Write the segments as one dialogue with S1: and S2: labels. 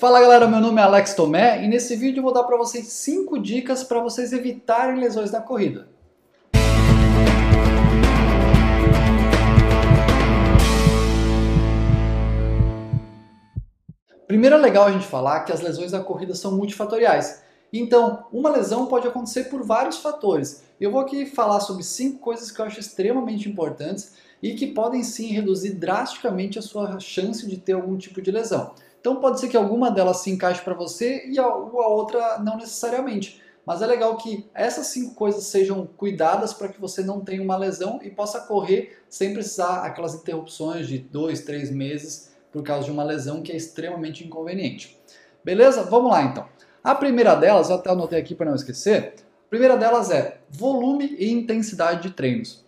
S1: Fala galera, meu nome é Alex Tomé e nesse vídeo eu vou dar para vocês 5 dicas para vocês evitarem lesões na corrida. Primeiro é legal a gente falar que as lesões da corrida são multifatoriais. Então, uma lesão pode acontecer por vários fatores. Eu vou aqui falar sobre cinco coisas que eu acho extremamente importantes e que podem sim reduzir drasticamente a sua chance de ter algum tipo de lesão. Então pode ser que alguma delas se encaixe para você e a, a outra não necessariamente. Mas é legal que essas cinco coisas sejam cuidadas para que você não tenha uma lesão e possa correr sem precisar aquelas interrupções de dois, três meses por causa de uma lesão que é extremamente inconveniente. Beleza? Vamos lá então. A primeira delas, eu até anotei aqui para não esquecer, a primeira delas é volume e intensidade de treinos.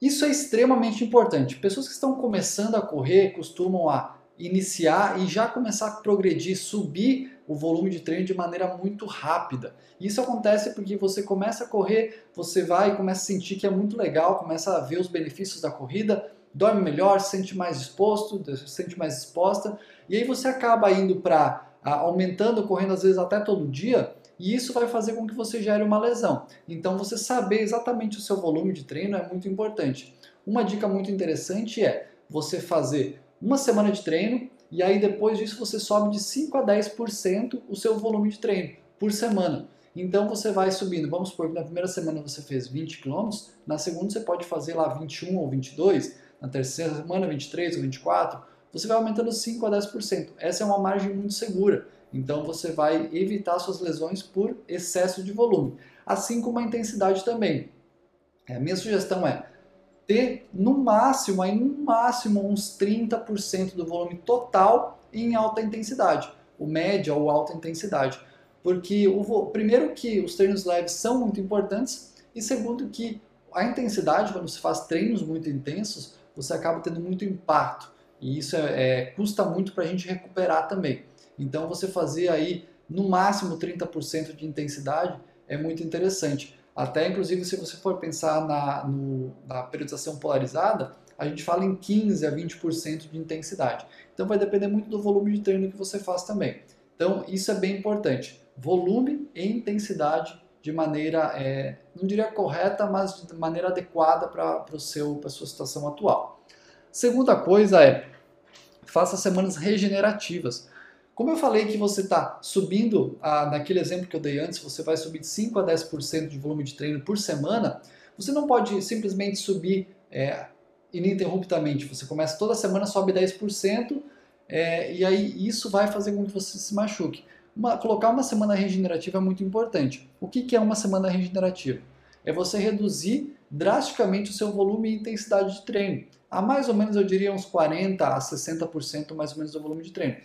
S1: Isso é extremamente importante. Pessoas que estão começando a correr costumam a iniciar e já começar a progredir, subir o volume de treino de maneira muito rápida. Isso acontece porque você começa a correr, você vai e começa a sentir que é muito legal, começa a ver os benefícios da corrida, dorme melhor, se sente mais disposto, se sente mais disposta, e aí você acaba indo para aumentando, correndo às vezes até todo dia, e isso vai fazer com que você gere uma lesão. Então você saber exatamente o seu volume de treino é muito importante. Uma dica muito interessante é você fazer uma semana de treino e aí depois disso você sobe de 5 a 10% o seu volume de treino por semana. Então você vai subindo, vamos supor que na primeira semana você fez 20 km, na segunda você pode fazer lá 21 ou 22, na terceira semana 23 ou 24, você vai aumentando 5 a 10%. Essa é uma margem muito segura. Então você vai evitar suas lesões por excesso de volume, assim como a intensidade também. A minha sugestão é ter no máximo, aí no máximo uns 30% do volume total em alta intensidade, o média ou alta intensidade. Porque o primeiro que os treinos leves são muito importantes e segundo que a intensidade quando se faz treinos muito intensos, você acaba tendo muito impacto e isso é, é custa muito para a gente recuperar também. Então você fazer aí no máximo 30% de intensidade é muito interessante. Até, inclusive, se você for pensar na, no, na periodização polarizada, a gente fala em 15 a 20% de intensidade. Então vai depender muito do volume de treino que você faz também. Então isso é bem importante. Volume e intensidade de maneira, é, não diria correta, mas de maneira adequada para a sua situação atual. Segunda coisa é, faça semanas regenerativas. Como eu falei que você está subindo, ah, naquele exemplo que eu dei antes, você vai subir de 5 a 10% de volume de treino por semana, você não pode simplesmente subir é, ininterruptamente. Você começa toda semana, sobe 10%, é, e aí isso vai fazer com que você se machuque. Uma, colocar uma semana regenerativa é muito importante. O que, que é uma semana regenerativa? É você reduzir drasticamente o seu volume e intensidade de treino. A mais ou menos, eu diria, uns 40% a 60% mais ou menos do volume de treino.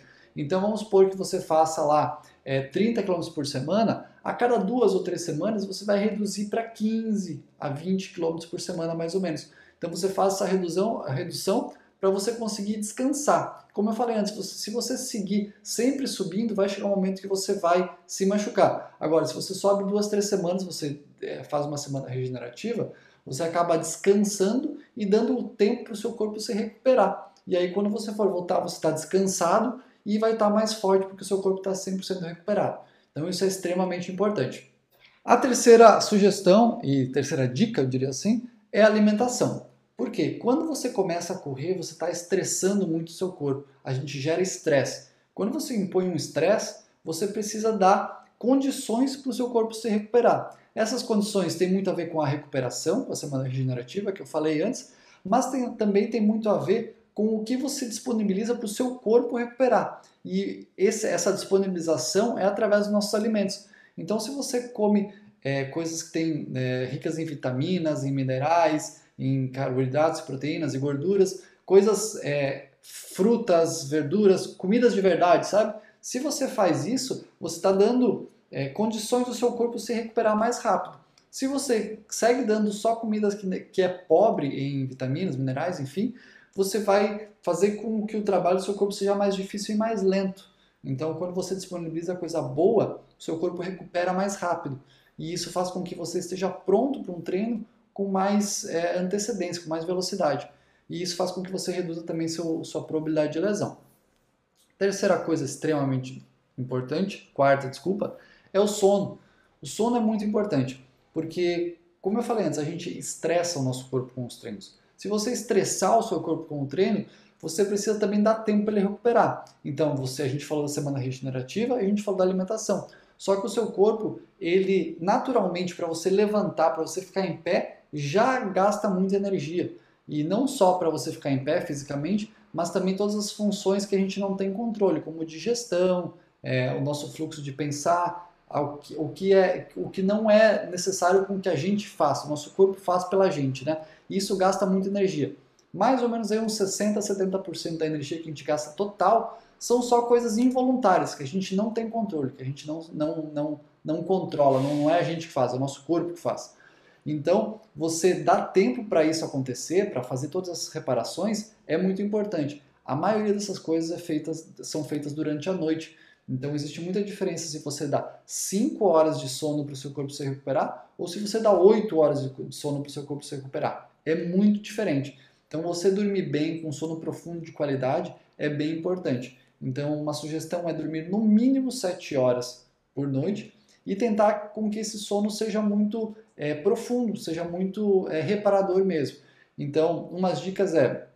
S1: Então vamos supor que você faça lá é, 30 km por semana, a cada duas ou três semanas você vai reduzir para 15 a 20 km por semana mais ou menos. Então você faz essa redução, redução para você conseguir descansar. Como eu falei antes, você, se você seguir sempre subindo, vai chegar um momento que você vai se machucar. Agora, se você sobe duas, três semanas, você é, faz uma semana regenerativa, você acaba descansando e dando o tempo para o seu corpo se recuperar. E aí, quando você for voltar, você está descansado e vai estar mais forte porque o seu corpo está 100% recuperado. Então isso é extremamente importante. A terceira sugestão e terceira dica, eu diria assim, é alimentação. Por quê? Quando você começa a correr, você está estressando muito o seu corpo. A gente gera estresse. Quando você impõe um estresse, você precisa dar condições para o seu corpo se recuperar. Essas condições têm muito a ver com a recuperação, com a semana regenerativa que eu falei antes, mas tem, também tem muito a ver com o que você disponibiliza para o seu corpo recuperar. E esse, essa disponibilização é através dos nossos alimentos. Então, se você come é, coisas que têm é, ricas em vitaminas, em minerais, em carboidratos, proteínas e gorduras, coisas, é, frutas, verduras, comidas de verdade, sabe? Se você faz isso, você está dando é, condições do seu corpo se recuperar mais rápido. Se você segue dando só comidas que, que é pobre em vitaminas, minerais, enfim, você vai fazer com que o trabalho do seu corpo seja mais difícil e mais lento. Então, quando você disponibiliza coisa boa, o seu corpo recupera mais rápido. E isso faz com que você esteja pronto para um treino com mais é, antecedência, com mais velocidade. E isso faz com que você reduza também seu, sua probabilidade de lesão. Terceira coisa extremamente importante, quarta, desculpa, é o sono. O sono é muito importante, porque, como eu falei antes, a gente estressa o nosso corpo com os treinos. Se você estressar o seu corpo com o treino, você precisa também dar tempo para ele recuperar. Então, você, a gente falou da semana regenerativa, a gente falou da alimentação. Só que o seu corpo, ele naturalmente, para você levantar, para você ficar em pé, já gasta muita energia. E não só para você ficar em pé fisicamente, mas também todas as funções que a gente não tem controle, como digestão, é, o nosso fluxo de pensar, o que, o que, é, o que não é necessário com que a gente faça, o nosso corpo faz pela gente, né? Isso gasta muita energia. Mais ou menos aí uns 60 a 70% da energia que a gente gasta total são só coisas involuntárias, que a gente não tem controle, que a gente não, não, não, não controla, não é a gente que faz, é o nosso corpo que faz. Então, você dar tempo para isso acontecer, para fazer todas as reparações, é muito importante. A maioria dessas coisas é feitas, são feitas durante a noite. Então, existe muita diferença se você dá 5 horas de sono para o seu corpo se recuperar ou se você dá 8 horas de sono para o seu corpo se recuperar. É muito diferente. Então, você dormir bem, com sono profundo de qualidade, é bem importante. Então, uma sugestão é dormir no mínimo 7 horas por noite e tentar com que esse sono seja muito é, profundo, seja muito é, reparador mesmo. Então, umas dicas é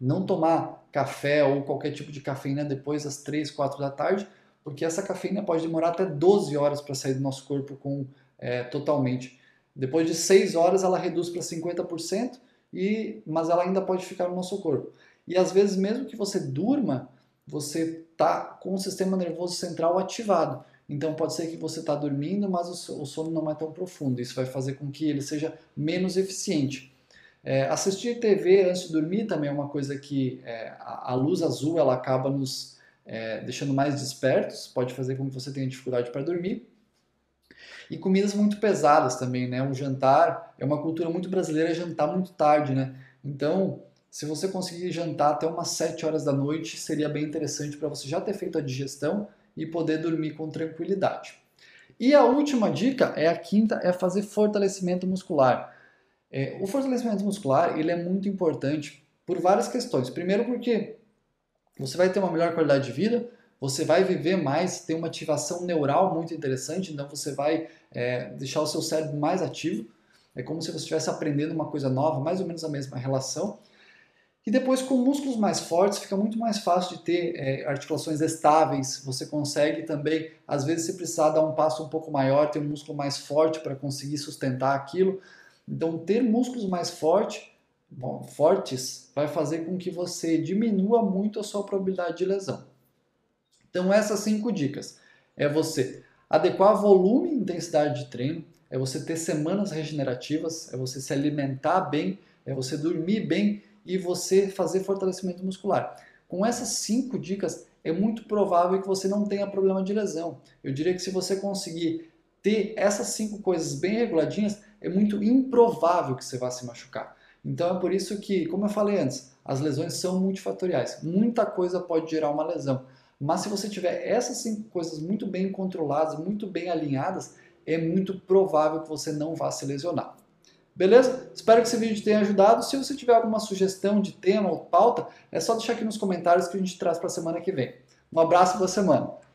S1: não tomar café ou qualquer tipo de cafeína depois das 3, 4 da tarde, porque essa cafeína pode demorar até 12 horas para sair do nosso corpo com, é, totalmente. Depois de 6 horas ela reduz para 50%, e, mas ela ainda pode ficar no nosso corpo. E às vezes, mesmo que você durma, você está com o sistema nervoso central ativado. Então pode ser que você está dormindo, mas o sono não é tão profundo. Isso vai fazer com que ele seja menos eficiente. É, assistir TV antes de dormir também é uma coisa que é, a, a, luz azul ela acaba nos é, deixando mais despertos, pode fazer com que você tenha dificuldade para dormir. E comidas muito pesadas também, né? O jantar é uma cultura muito brasileira jantar muito tarde, né? Então, se você conseguir jantar até umas 7 horas da noite, seria bem interessante para você já ter feito a digestão e poder dormir com tranquilidade. E a última dica é a quinta, é fazer fortalecimento muscular. É, o fortalecimento muscular ele é muito importante por várias questões. Primeiro porque você vai ter uma melhor qualidade de vida, você vai viver mais, tem uma ativação neural muito interessante, então você vai é, deixar o seu cérebro mais ativo. É como se você estivesse aprendendo uma coisa nova, mais ou menos a mesma relação. E depois, com músculos mais fortes, fica muito mais fácil de ter é, articulações estáveis. Você consegue também, às vezes, se precisar dar um passo um pouco maior, ter um músculo mais forte para conseguir sustentar aquilo. Então, ter músculos mais forte, bom, fortes vai fazer com que você diminua muito a sua probabilidade de lesão. Então, essas cinco dicas é você adequar volume e intensidade de treino, é você ter semanas regenerativas, é você se alimentar bem, é você dormir bem e você fazer fortalecimento muscular. Com essas cinco dicas, é muito provável que você não tenha problema de lesão. Eu diria que se você conseguir ter essas cinco coisas bem reguladinhas, é muito improvável que você vá se machucar. Então é por isso que, como eu falei antes, as lesões são multifatoriais. Muita coisa pode gerar uma lesão. Mas se você tiver essas cinco coisas muito bem controladas, muito bem alinhadas, é muito provável que você não vá se lesionar. Beleza? Espero que esse vídeo tenha ajudado. Se você tiver alguma sugestão de tema ou pauta, é só deixar aqui nos comentários que a gente traz para a semana que vem. Um abraço boa semana!